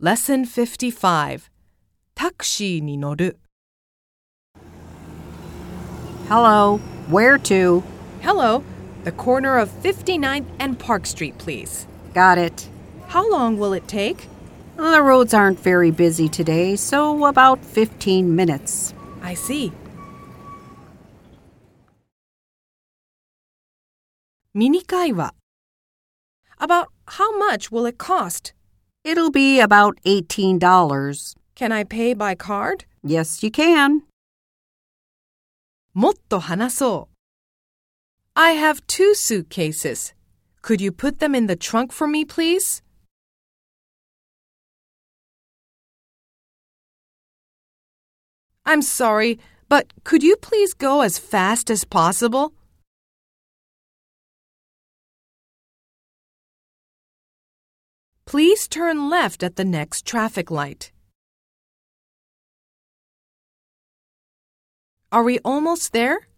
Lesson 55タクシーに乗る Hello, where to? Hello, the corner of 59th and Park Street, please. Got it. How long will it take? The roads aren't very busy today, so about 15 minutes. I see. ミニ会話 About how much will it cost? It'll be about $18. Can I pay by card? Yes, you can. もっと話そう。I have two suitcases. Could you put them in the trunk for me, please? I'm sorry, but could you please go as fast as possible? Please turn left at the next traffic light. Are we almost there?